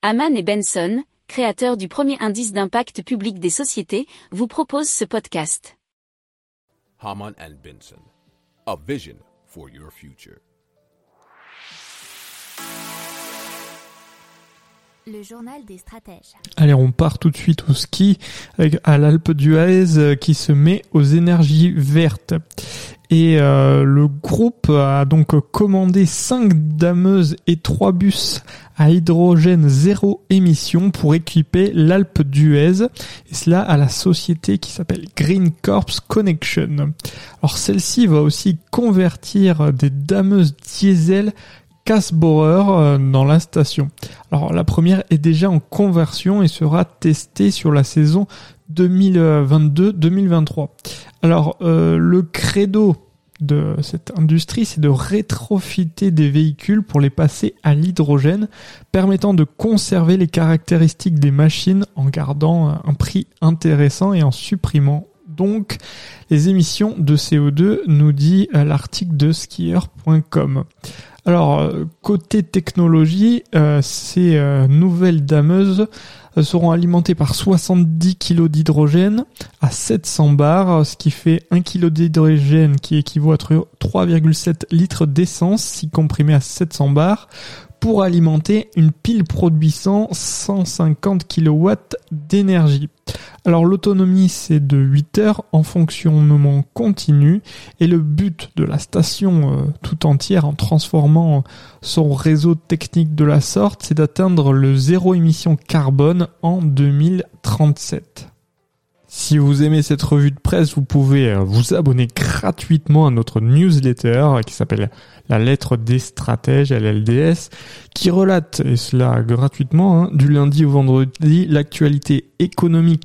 Haman et Benson, créateurs du premier indice d'impact public des sociétés, vous proposent ce podcast. Haman and Benson, a vision for your future. Le journal des stratèges. Allez, on part tout de suite au ski avec à l'Alpe d'Huez euh, qui se met aux énergies vertes. Et euh, le groupe a donc commandé 5 dameuses et 3 bus à hydrogène zéro émission pour équiper l'Alpe d'Huez. Et cela à la société qui s'appelle Green Corps Connection. Alors celle-ci va aussi convertir des dameuses diesel casse-borer euh, dans la station. Alors la première est déjà en conversion et sera testée sur la saison 2022-2023. Alors euh, le credo de cette industrie, c'est de rétrofiter des véhicules pour les passer à l'hydrogène, permettant de conserver les caractéristiques des machines en gardant un prix intéressant et en supprimant donc les émissions de CO2, nous dit euh, l'article de skier.com. Alors, euh, côté technologie, euh, ces euh, nouvelles dameuses seront alimentées par 70 kg d'hydrogène à 700 bars, ce qui fait 1 kg d'hydrogène qui équivaut à 3,7 litres d'essence si comprimé à 700 bars pour alimenter une pile produisant 150 kW d'énergie. Alors l'autonomie c'est de 8 heures en fonctionnement continu et le but de la station euh, tout entière en transformant son réseau technique de la sorte c'est d'atteindre le zéro émission carbone en 2037. Si vous aimez cette revue de presse, vous pouvez euh, vous abonner gratuitement à notre newsletter qui s'appelle La lettre des stratèges, LLDS, qui relate, et cela gratuitement, hein, du lundi au vendredi, l'actualité économique,